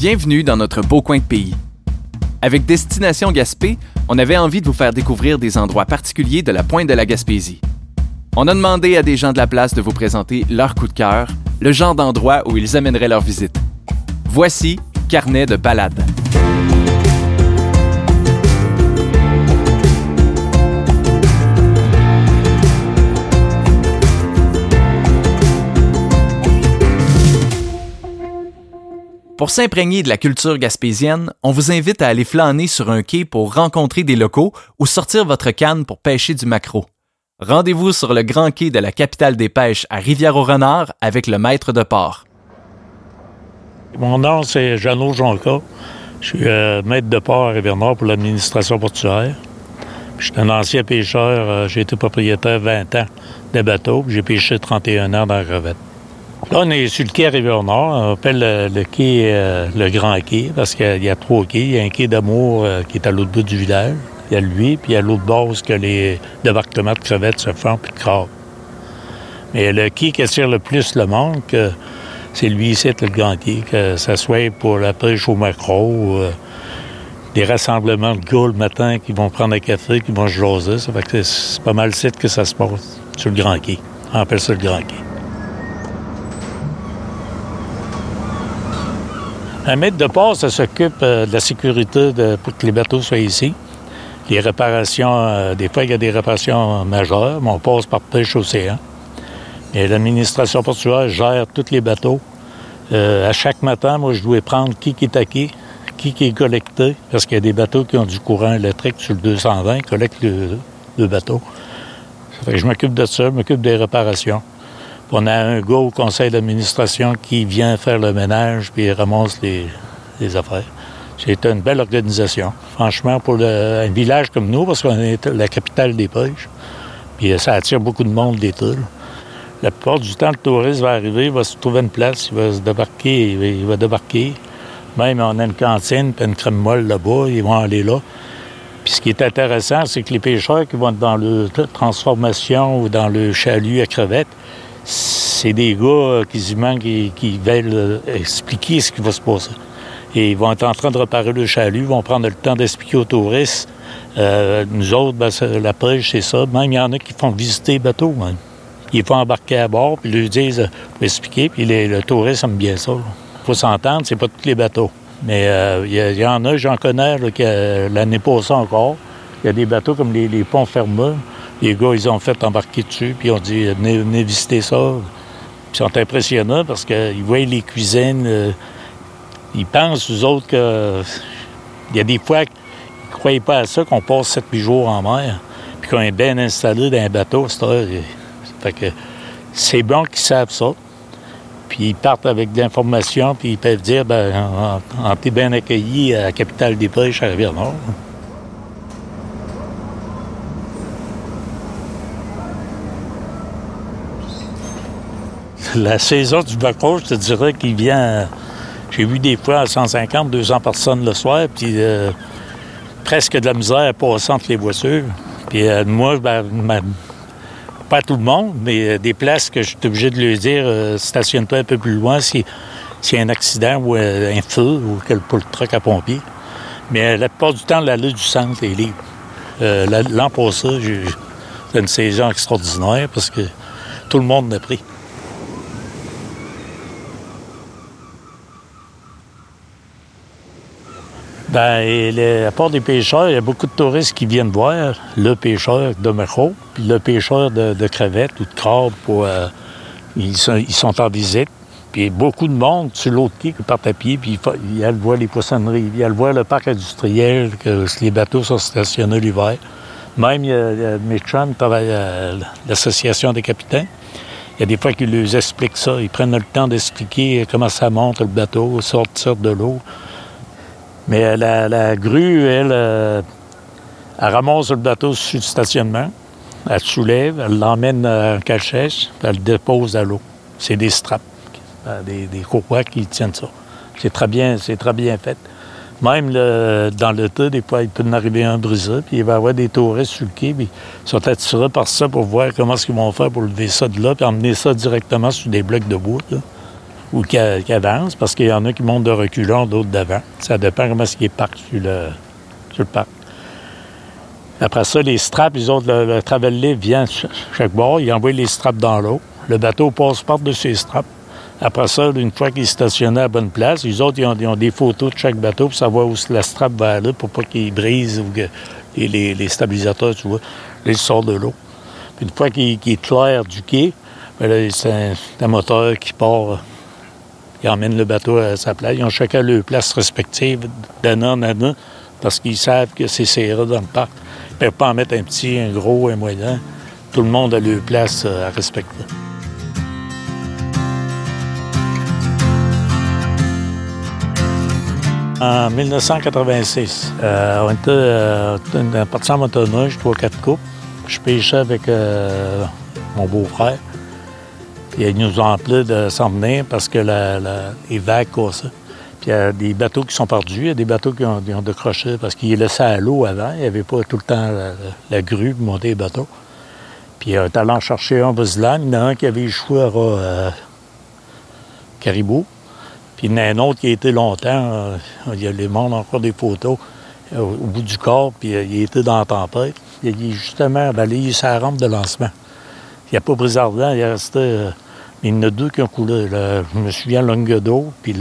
Bienvenue dans notre beau coin de pays. Avec Destination Gaspé, on avait envie de vous faire découvrir des endroits particuliers de la pointe de la Gaspésie. On a demandé à des gens de la place de vous présenter leur coup de cœur, le genre d'endroit où ils amèneraient leur visite. Voici Carnet de balade. Pour s'imprégner de la culture gaspésienne, on vous invite à aller flâner sur un quai pour rencontrer des locaux ou sortir votre canne pour pêcher du maquereau. Rendez-vous sur le grand quai de la capitale des pêches à Rivière-au-Renard avec le maître de port. Mon nom, c'est Jeannot Jonca. Je suis euh, maître de port à Rivière-Nord pour l'administration portuaire. Je suis un ancien pêcheur. euh, J'ai été propriétaire 20 ans de bateaux. J'ai pêché 31 ans dans la crevette. Là, on est sur le quai à Rivière-Nord. On appelle le, le quai euh, le Grand Quai parce qu'il y a- trois quais. Il y a un quai d'amour euh, qui est à l'autre bout du village. Il y a lui, puis il y a l'autre base que les débarquements de crevettes se font, puis de crabes. Mais le quai qui attire le plus le monde, c'est lui ici, le Grand Quai, que ça soit pour la pêche au maquereau, euh, des rassemblements de gars le matin qui vont prendre un café, qui vont se jaser. Ça fait que c'est- pas mal site que ça se passe sur le Grand Quai. On appelle ça le Grand Quai. Un maître de port, ça s'occupe euh, de la sécurité pour que les bateaux soient ici. Les réparations, euh, des fois, il y a des réparations majeures, mais on passe par pêche océan. Et l'administration portuaire gère tous les bateaux. Euh, à chaque matin, moi, je dois prendre qui est à qui, qui est collecté, parce qu'il y a des bateaux qui ont du courant électrique sur le 220, ils collectent le, bateau. Je m'occupe de ça, je m'occupe des réparations. On a un gars au conseil d'administration qui vient faire le ménage puis il ramasse les, affaires. C'est une belle organisation. Franchement, pour un village comme nous, parce qu'on est la capitale des pêches, puis euh, ça attire beaucoup de monde d'été. là. La plupart du temps, le touriste va arriver, il va se trouver une place, il va se débarquer, il va, débarquer. Même on a une cantine puis une crème molle là-bas, ils vont aller là. Puis ce qui est intéressant, c'est que les pêcheurs qui vont dans le transformation ou dans le chalut à crevettes, c'est des gars euh, quasiment qui, qui veulent euh, expliquer ce qui va se passer. Et ils vont être en train de réparer le chalut, ils vont prendre le temps d'expliquer aux touristes. Euh, nous autres, ben, la pêche, c'est ça. Même il y en a qui font visiter les bateaux. même. Ils font embarquer à bord, puis ils lui disent, pour expliquer, puis le touriste aime bien ça. Il faut s'entendre, c'est pas tous les bateaux. Mais il y, en a, j'en connais, l'année passée encore. Il y a des bateaux comme les, les ponts fermés. Les gars, ils ont fait embarquer dessus, puis ils ont dit, venez, visiter ça. Ils sont impressionnants parce qu'ils voient les cuisines. euh, ils pensent, eux autres, que. Il y a des fois qu'ils ne croyaient pas à ça, qu'on passe 7-8 jours en mer, puis qu'on est bien installé dans un bateau. Fait que c'est bon qu'ils savent ça. Puis ils partent avec de l'information, puis ils peuvent dire, ben, on, on t'est bien accueilli à la capitale des pêches à Rivière-Nord. La saison du maquereau, je te dirais qu'il vient. J'ai vu des fois à 150, 200 personnes le soir, puis euh, presque de la misère à passer entre les voitures. Puis euh, moi, ben, pas tout le monde, mais euh, des places que je suis obligé de lui dire euh, stationne-toi un peu plus loin si- s'il y a un accident ou un feu ou que pour le truck à pompier. Mais la plupart du temps, l'allée du centre est libre. La- L'an passé, c'est une saison extraordinaire parce que tout le monde l'a pris. Ben, à part des pêcheurs, il y a beaucoup de touristes qui viennent voir le pêcheur de maquereau, puis le pêcheur de, crevettes ou de crabes. Pour, euh, ils, sont, en visite. Puis beaucoup de monde sur l'autre quai qui partent à pied, puis ils voir les poissonneries, ils voir le parc industriel, que les bateaux sont stationnés l'hiver. Même, il y mes travaillent à l'Association des capitaines. Il y a des fois qu'ils leur expliquent ça. Ils prennent le temps d'expliquer comment ça monte le bateau, sortir de l'eau. Mais euh, la, grue, elle, euh, elle ramasse le bateau sur le stationnement, elle le soulève, elle l'emmène en cachette, puis elle le dépose à l'eau. C'est des straps, euh, des, des courroies qui tiennent ça. C'est très bien, c'est très bien fait. Même dans le tas, des fois, il peut en arriver un brisé, puis il va y avoir des touristes sur le quai, puis ils sont attirés par ça pour voir comment qu'ils vont faire pour lever ça de là, puis emmener ça directement sur des blocs de bois. Ou qui, avance, parce qu'il y en a qui montent de reculons, d'autres d'avant. Ça dépend comment est-ce qu'ils partent sur le, sur le parc. Après ça, les straps, les autres, le, le travel vient chaque bord, ils envoient les straps dans l'eau. Le bateau passe par-dessus les straps. Après ça, une fois qu'il est stationné à la bonne place, les autres, ils ont, des photos de chaque bateau pour savoir où la strap va aller pour pas qu'il brise ou que les, stabilisateurs, tu vois, ils sortent de l'eau. une fois qu'il est clair du quai, ben c'est un, moteur qui part, qui emmène le bateau à sa place. Ils ont chacun leur place respective d'année en année parce qu'ils savent que c'est serré dans le parc. Ils ne peuvent pas en mettre un petit, un gros, un moyen. Tout le monde a leur place euh, à respecter. En 1986, euh, on était euh, parti en motoneige, trois, quatre coupes. Je pêchais avec euh, mon beau-frère. Puis il nous ont appelé de s'en venir parce que les vagues cassaient. Puis il y a des bateaux qui sont perdus, il y a des bateaux qui ont, décroché parce qu'ils laissaient à l'eau avant. Il n'y avait pas tout le temps la, grue pour monter les bateaux. Puis on est allé en chercher un Buzlan. Il y en a un qui avait échoué à Caribou. Puis il y en a un autre qui a été longtemps, euh, il y a les mondes encore des photos, euh, au bout du corps, puis euh, il a été dans la tempête. Il est justement balayé sa rampe de lancement. Il n'a pas brisé ardent, il est resté. Il y en a deux qui ont coulé. je me souviens Longuedo, puis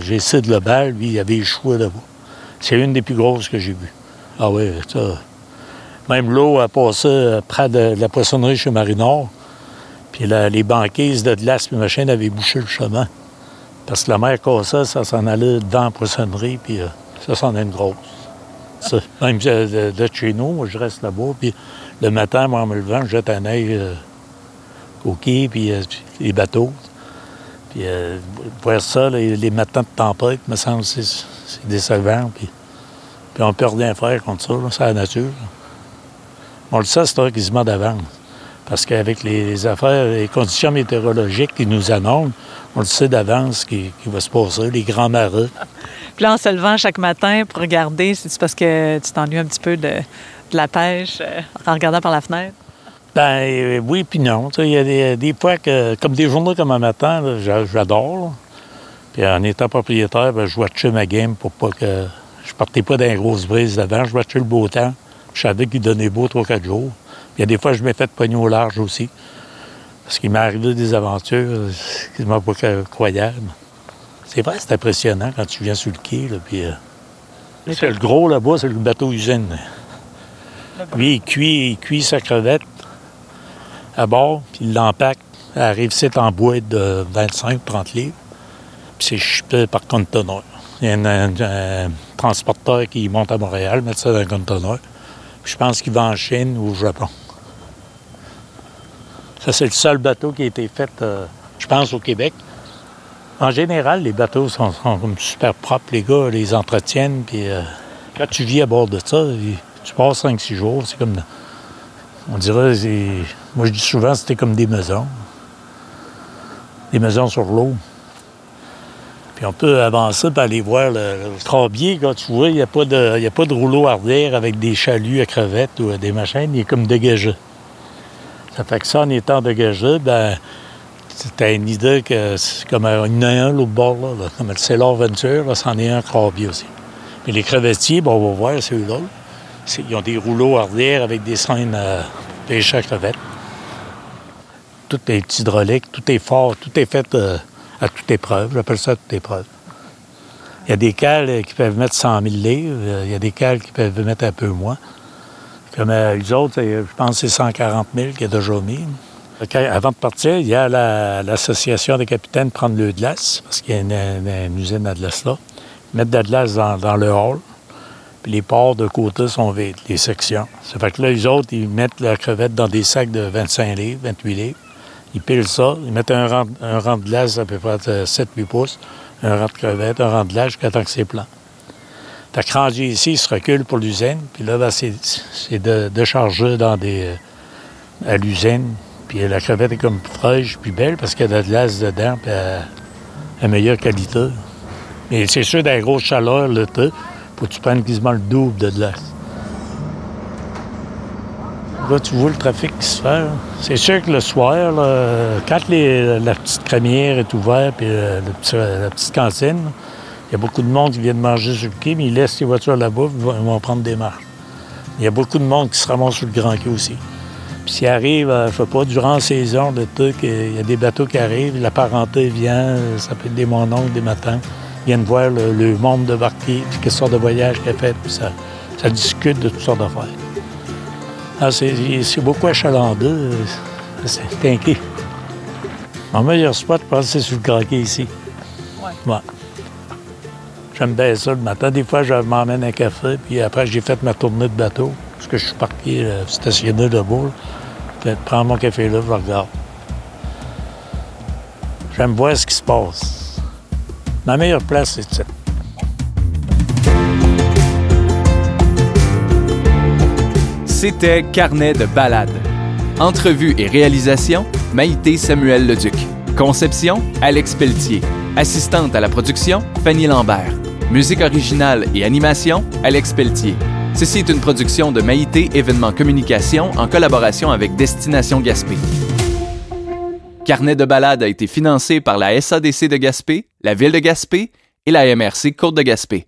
j'ai essayé de le balle, lui, il avait échoué là-bas. C'est une des plus grosses que j'ai vues. Ah oui, ça. Même l'eau a passé près de la poissonnerie chez Marinor. Puis les banquises de glace puis machine avaient bouché le chemin. Parce que la mer cassait, ça s'en allait dans la poissonnerie, puis euh, ça, c'en est une grosse. Même de, de, chez nous, moi, je reste là-bas, puis le matin, moi, en me levant, je jette un œil euh, au puis euh, les bateaux. Puis voir ça, les, matins de tempête, me semble, c'est, c'est décevant, puis, puis on peut rien faire contre ça, c'est la nature. On le sait, c'est quasiment d'avance. Parce qu'avec les, affaires, les conditions météorologiques qui nous annoncent, on le sait d'avance ce qui, va se passer, les grands marées. Puis là, en se levant chaque matin pour regarder, c'est parce que tu t'ennuies un petit peu de, la pêche euh, en regardant par la fenêtre? Ben euh, oui, puis non. Il y a des, fois que, comme des journées comme un matin, j'adore. Puis en étant propriétaire, ben, je watchais ma game pour pas que je partais pas dans les grosses brises d'avant. Je watchais le beau temps. Je savais qu'il donnait beau trois, quatre jours. Il y a des fois, je m'ai fait pogner au large aussi. Parce qu'il m'est arrivé des aventures qui m'ont pas croyable. C'est vrai, c'est impressionnant quand tu viens sur le quai. Là, puis, euh, le gros là-bas, c'est le bateau usine. Lui, il cuit, il cuit sa crevette à bord, puis l'empaque. Arrive c'est en boîte de 25-30 livres. Puis c'est chipé par conteneur. Il y a un, transporteur qui monte à Montréal, met ça dans un conteneur. Je pense qu'il va en Chine ou au Japon. Ça, c'est le seul bateau qui a été fait, euh, je pense, au Québec. En général, les bateaux sont, super propres. Les gars les entretiennent. Puis euh, quand tu vis à bord de ça, tu passes 5-6 jours. C'est comme. On dirait. Moi, je dis souvent, c'était comme des maisons. Des maisons sur l'eau. Puis on peut avancer pour aller voir le, le Quand tu vois, il n'y a, pas de, a pas de rouleau arrière avec des chaluts à crevettes ou des machines. Il est comme dégagé. Ça fait que ça, en étant dégagé, ben, c'était une idée que c'est comme y un l'autre bord, là, comme le Sailor Venture, c'en est un crabier aussi. Mais les crevettiers, bon, on va voir, c'est eux là. Ils ont des rouleaux arrière avec des scènes pêcher à crevettes. Tout est hydraulique, tout est fort, tout est fait euh, à toute épreuve. J'appelle ça à toute épreuve. Il y a des cales qui peuvent mettre 100 000 livres, il y a des cales qui peuvent mettre un peu moins. Comme euh, les autres, je pense que c'est 140 000 qui est déjà mis. avant de partir, il y a l'association des capitaines prendre le glace, parce qu'il y a une, usine à glace là. Mettre de la glace dans, le hall. Puis les ports de côté sont vides, les sections. Ça fait que là, les autres, ils mettent la crevette dans des sacs de 25 livres, 28 livres. Ils pilent ça. Ils mettent un rang, de glace à peu près de 7-8 pouces, un rang de crevettes, un rang de glace jusqu'à temps que c'est plein. T'as rendu ici, il se recule pour l'usine, puis là, ben, c'est de, de, charger dans des, euh, à l'usine. Puis la crevette est comme fraîche puis belle parce qu'il y a de la glace dedans, puis à, meilleure qualité. Mais c'est sûr, dans la grosse chaleur, l'été, faut que tu prennes quasiment le double de glace. Là, tu vois le trafic qui se fait. C'est sûr que le soir, quand la petite crémière est ouverte et euh, la petite cantine, il y a beaucoup de monde qui vient manger sur le quai, mais ils laissent les voitures là-bas, ils vont prendre des marches. Il y a beaucoup de monde qui se ramasse sur le Grand Quai aussi. Puis s'il arrive, euh, je sais pas, durant la saison, le truc, il y a des bateaux qui arrivent, la parenté vient, ça peut être des mononcles, des matins, ils viennent voir le, monde de barquier, puis quelle sorte de voyage qu'il a fait, puis ça, ça discute de toutes sortes d'affaires. Ah, c'est beaucoup achalandé. C'est inquiet. Mon meilleur spot, je pense, c'est sur le craquet ici. Ouais. J'aime bien ça le matin. Des fois, je m'emmène un café, puis après, j'ai fait ma tournée de bateau, parce que je suis parqué euh, stationné debout. Je prends mon café là, je regarde. J'aime voir ce qui se passe. Ma meilleure place, c'est ça. C'était Carnet de balade. Entrevue et réalisation, Maïté Samuel Leduc. Conception, Alex Pelletier. Assistante à la production, Fanny Lambert. Musique originale et animation, Alex Pelletier. Ceci est une production de Maïté Événements Communication en collaboration avec Destination Gaspé. Carnet de balade a été financé par la SADC de Gaspé, la Ville de Gaspé et la MRC Côte de Gaspé.